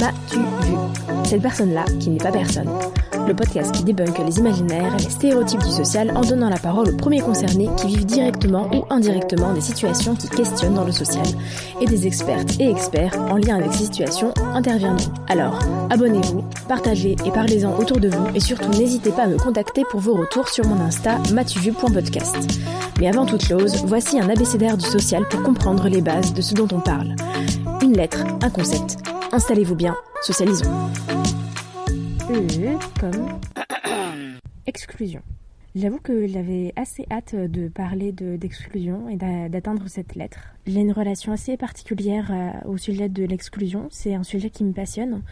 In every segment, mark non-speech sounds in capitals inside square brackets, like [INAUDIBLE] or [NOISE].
M'as-tu vu Cette personne-là, qui n'est pas personne. Le podcast qui débunk les imaginaires et les stéréotypes du social en donnant la parole aux premiers concernés qui vivent directement ou indirectement des situations qui questionnent dans le social. Et des expertes et experts en lien avec ces situations interviendront. Alors, abonnez-vous, partagez et parlez-en autour de vous et surtout n'hésitez pas à me contacter pour vos retours sur mon Insta matuvu.podcast. Mais avant toute chose, voici un abécédaire du social pour comprendre les bases de ce dont on parle. Une lettre, un concept. Installez-vous bien, socialisons. Comme exclusion. J'avoue que j'avais assez hâte de parler d'exclusion et d'atteindre cette lettre. J'ai une relation assez particulière euh, au sujet de l'exclusion. C'est un sujet qui me passionne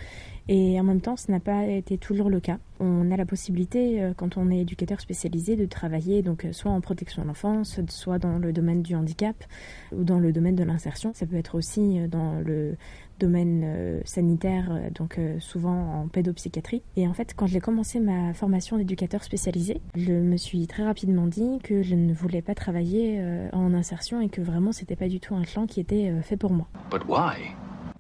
et en même temps, ce n'a pas été toujours le cas. On a la possibilité, euh, quand on est éducateur spécialisé, de travailler donc euh, soit en protection de l'enfance, soit dans le domaine du handicap ou dans le domaine de l'insertion. Ça peut être aussi dans le domaine sanitaire, donc souvent en pédopsychiatrie. Et en fait, quand j'ai commencé ma formation d'éducateur spécialisé, je me suis très rapidement dit que je ne voulais pas travailler en insertion et que vraiment c'était pas du tout un champ qui était fait pour moi.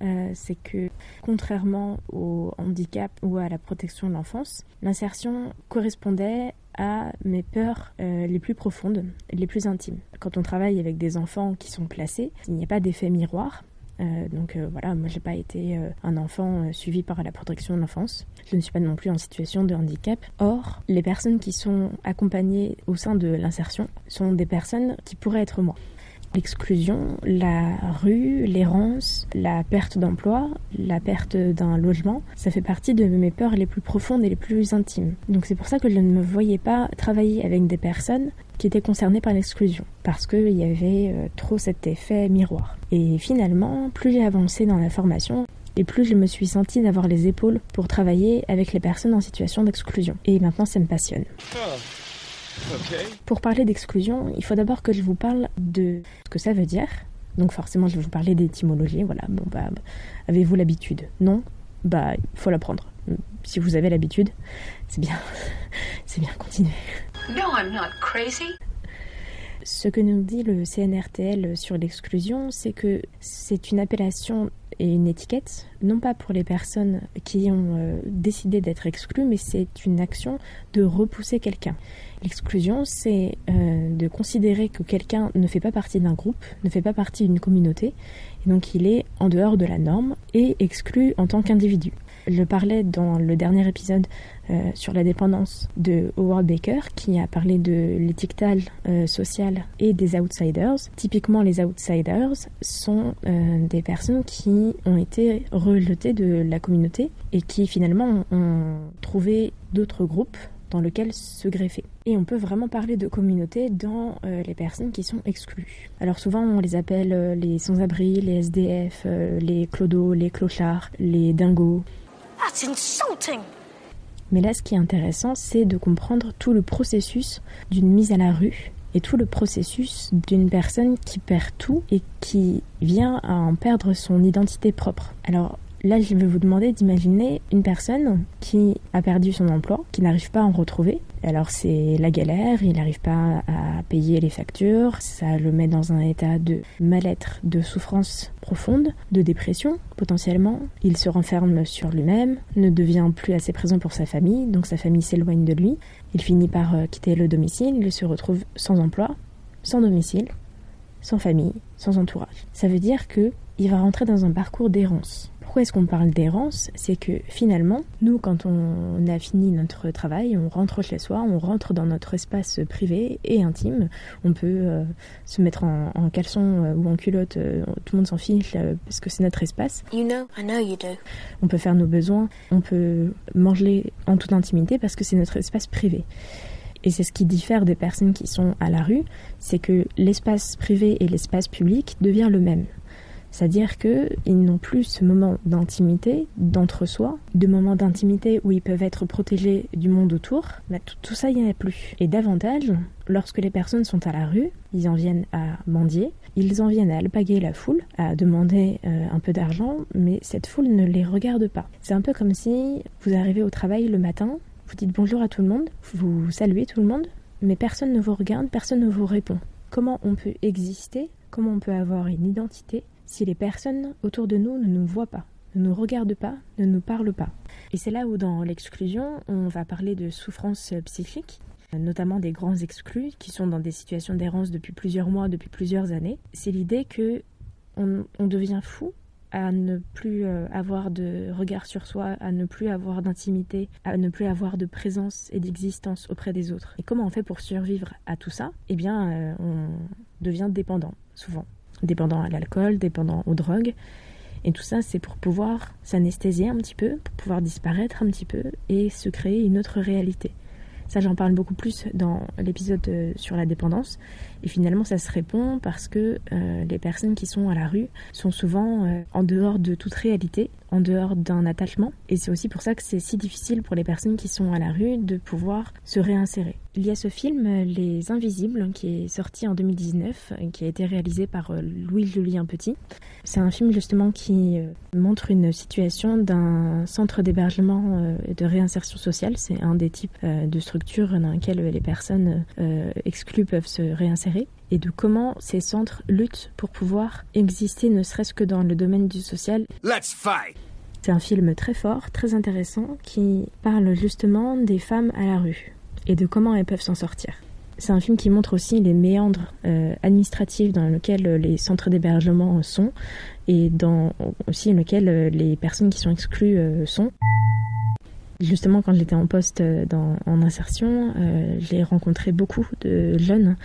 Euh, c'est que contrairement au handicap ou à la protection de l'enfance, l'insertion correspondait à mes peurs euh, les plus profondes, les plus intimes. Quand on travaille avec des enfants qui sont placés, il n'y a pas d'effet miroir. Euh, donc voilà, moi j'ai pas été un enfant suivi par la protection de l'enfance. Je ne suis pas non plus en situation de handicap. Or, les personnes qui sont accompagnées au sein de l'insertion sont des personnes qui pourraient être moi l'exclusion, la rue, l'errance, la perte d'emploi, la perte d'un logement, ça fait partie de mes peurs les plus profondes et les plus intimes. Donc c'est pour ça que je ne me voyais pas travailler avec des personnes qui étaient concernées par l'exclusion, parce qu'il y avait euh, trop cet effet miroir. Et finalement, plus j'ai avancé dans la formation, et plus je me suis sentie d'avoir les épaules pour travailler avec les personnes en situation d'exclusion. Et maintenant, ça me passionne. Oh. Pour parler d'exclusion, il faut d'abord que je vous parle de ce que ça veut dire. Donc forcément, je vais vous parler d'étymologie. Voilà. Bon bah, avez-vous l'habitude? Non? Bah, il faut l'apprendre. Si vous avez l'habitude, c'est bien. [LAUGHS] c'est bien. Continuez. No, I'm not crazy. Ce que nous dit le CNRTL sur l'exclusion, c'est que c'est une appellation et une étiquette, non pas pour les personnes qui ont euh, décidé d'être exclues, mais c'est une action de repousser quelqu'un. L'exclusion, c'est euh, de considérer que quelqu'un ne fait pas partie d'un groupe, ne fait pas partie d'une communauté, et donc il est en dehors de la norme et exclu en tant qu'individu. Je parlais dans le dernier épisode euh, sur la dépendance de Howard Baker qui a parlé de l'étiquetage euh, social et des outsiders. Typiquement, les outsiders sont des personnes qui ont été rejetées de la communauté et qui finalement ont trouvé d'autres groupes dans lequel se greffer. Et on peut vraiment parler de communauté dans euh, les personnes qui sont exclues. Alors souvent on les appelle euh, les sans-abri, les SDF, euh, les clodos, les clochards, les dingos. Mais là ce qui est intéressant c'est de comprendre tout le processus d'une mise à la rue et tout le processus d'une personne qui perd tout et qui vient à en perdre son identité propre. Alors Là, je vais vous demander d'imaginer une personne qui a perdu son emploi, qui n'arrive pas à en retrouver. Alors c'est la galère, il n'arrive pas à payer les factures, ça le met dans un état de mal-être, de souffrance profonde, de dépression potentiellement. Il se renferme sur lui-même, ne devient plus assez présent pour sa famille, donc sa famille s'éloigne de lui. Il finit par euh, quitter le domicile, il se retrouve sans emploi, sans domicile, sans famille, sans entourage. Ça veut dire que il va rentrer dans un parcours d'errance pourquoi est-ce qu'on parle d'errance? C'est que finalement, nous, quand on a fini notre travail, on rentre chez soi, on rentre dans notre espace privé et intime. On peut euh, se mettre en, en caleçon euh, ou en culotte, euh, tout le monde s'en fiche parce que c'est notre espace. You know, I know you do. On peut faire nos besoins, on peut manger en toute intimité parce que c'est notre espace privé. Et c'est ce qui diffère des personnes qui sont à la rue, c'est que l'espace privé et l'espace public devient le même. C'est-à-dire qu'ils n'ont plus ce moment d'intimité, d'entre-soi, de moments d'intimité où ils peuvent être protégés du monde autour. Tout, tout ça, il n'y en a plus. Et davantage, lorsque les personnes sont à la rue, ils en viennent à mendier, ils en viennent à alpaguer la foule, à demander euh, un peu d'argent, mais cette foule ne les regarde pas. C'est un peu comme si vous arrivez au travail le matin, vous dites bonjour à tout le monde, vous saluez tout le monde, mais personne ne vous regarde, personne ne vous répond. Comment on peut exister? Comment on peut avoir une identité si les personnes autour de nous ne nous voient pas, ne nous regardent pas, ne nous parlent pas. Et c'est là où dans l'exclusion, on va parler de souffrance psychique, notamment des grands exclus qui sont dans des situations d'errance depuis plusieurs mois, depuis plusieurs années. C'est l'idée que on, on devient fou à ne plus euh, avoir de regard sur soi, à ne plus avoir d'intimité, à ne plus avoir de présence et d'existence auprès des autres. Et comment on fait pour survivre à tout ça? Eh bien, euh, on devient dépendant, souvent dépendant à l'alcool, dépendant aux drogues. Et tout ça, c'est pour pouvoir s'anesthésier un petit peu, pour pouvoir disparaître un petit peu et se créer une autre réalité. Ça, j'en parle beaucoup plus dans l'épisode euh, sur la dépendance. Et finalement, ça se répond parce que euh, les personnes qui sont à la rue sont souvent euh, en dehors de toute réalité, en dehors d'un attachement. Et c'est aussi pour ça que c'est si difficile pour les personnes qui sont à la rue de pouvoir se réinsérer. Il y a ce film Les Invisibles qui est sorti en 2019, qui a été réalisé par Louis-Julien Petit. C'est un film justement qui montre une situation d'un centre d'hébergement et de réinsertion sociale. C'est un des types de structures dans lesquelles les personnes exclues peuvent se réinsérer et de comment ces centres luttent pour pouvoir exister ne serait-ce que dans le domaine du social. Let's fight! C'est un film très fort, très intéressant, qui parle justement des femmes à la rue et de comment elles peuvent s'en sortir. C'est un film qui montre aussi les méandres euh, administratifs dans lesquels les centres d'hébergement sont et dans aussi lesquels euh, les personnes qui sont exclues euh, sont. Justement, quand j'étais en poste en insertion, euh, j'ai rencontré beaucoup de jeunes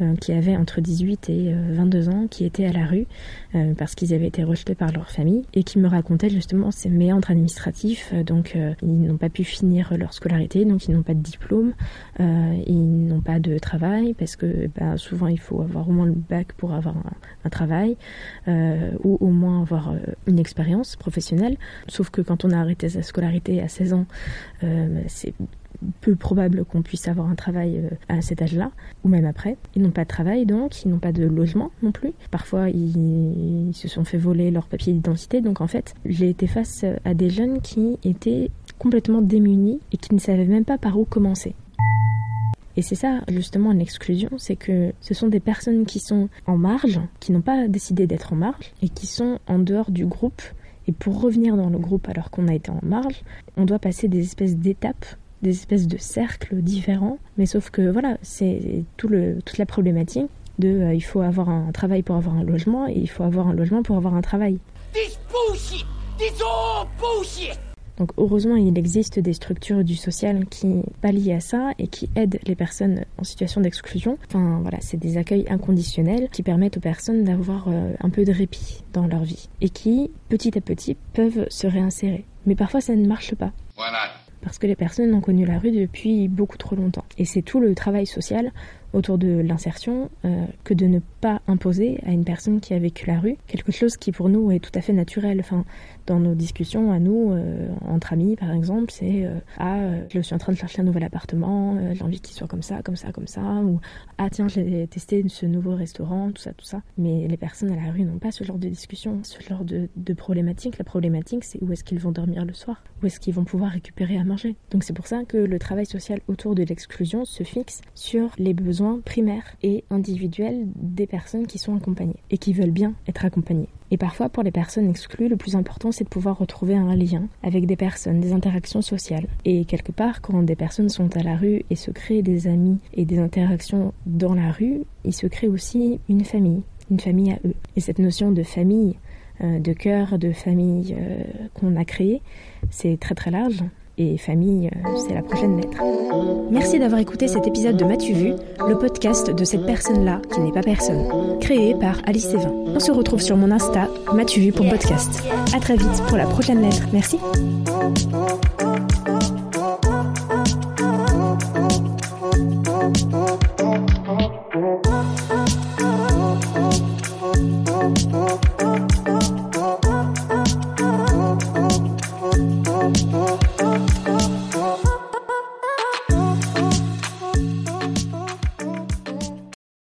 euh, qui avaient entre 18 et 22 euh, ans, qui étaient à la rue euh, parce qu'ils avaient été rejetés par leur famille et qui me racontaient justement ces méandres administratifs. donc, ils n'ont pas pu finir leur scolarité, donc ils n'ont pas de diplôme, ils n'ont pas de travail parce que bah, souvent il faut avoir au moins le bac pour avoir un, un travail ou au moins avoir une expérience professionnelle. Sauf que quand on a arrêté sa scolarité à 16 ans, c'est peu probable qu'on puisse avoir un travail euh, à cet âge-là, ou même après. Ils n'ont pas de travail donc, ils n'ont pas de logement non plus. Parfois, ils, se sont fait voler leur papier d'identité. Donc en fait, j'ai été face à des jeunes qui étaient complètement démunis et qui ne savaient même pas par où commencer. Et c'est ça justement l'exclusion, c'est que ce sont des personnes qui sont en marge, qui n'ont pas décidé d'être en marge et qui sont en dehors du groupe. Et pour revenir dans le groupe alors qu'on a été en marge, on doit passer des espèces d'étapes des espèces de cercles différents. Mais sauf que voilà, c'est tout le, toute la problématique de euh, il faut avoir un travail pour avoir un logement et il faut avoir un logement pour avoir un travail. Donc heureusement, il existe des structures du social qui pallient à ça et qui aident les personnes en situation d'exclusion. Enfin voilà, c'est des accueils inconditionnels qui permettent aux personnes d'avoir euh, un peu de répit dans leur vie et qui, petit à petit, peuvent se réinsérer. Mais parfois, ça ne marche pas. Voilà parce que les personnes ont connu la rue depuis beaucoup trop longtemps. Et c'est tout le travail social autour de l'insertion euh, que de ne pas imposer à une personne qui a vécu la rue quelque chose qui pour nous est tout à fait naturel. Enfin, dans nos discussions à nous, euh, entre amis par exemple, c'est euh, ah je suis en train de chercher un nouvel appartement, j'ai envie qu'il soit comme ça, comme ça, comme ça, ou ah tiens j'ai testé ce nouveau restaurant, tout ça, tout ça. Mais les personnes à la rue n'ont pas ce genre de discussion, ce genre de, de problématique. La problématique c'est où est-ce qu'ils vont dormir le soir, où est-ce qu'ils vont pouvoir récupérer à manger? Donc c'est pour ça que le travail social autour de l'exclusion se fixe sur les besoins primaires et individuels des personnes qui sont accompagnées et qui veulent bien être accompagnées. Et parfois, pour les personnes exclues, le plus important, c'est de pouvoir retrouver un lien avec des personnes, des interactions sociales. Et quelque part, quand des personnes sont à la rue et se créent des amis et des interactions dans la rue, ils se créent aussi une famille, une famille à eux. Et cette notion de famille, de cœur, de famille qu'on a créé. C'est très très large et famille, c'est la prochaine lettre. Merci d'avoir écouté cet épisode de M'as-tu vu, le podcast de cette personne-là qui n'est pas personne, créé par Alice Sévin. On se retrouve sur mon Insta, M'as-tu vu pour podcast. À très vite pour la prochaine lettre. Merci.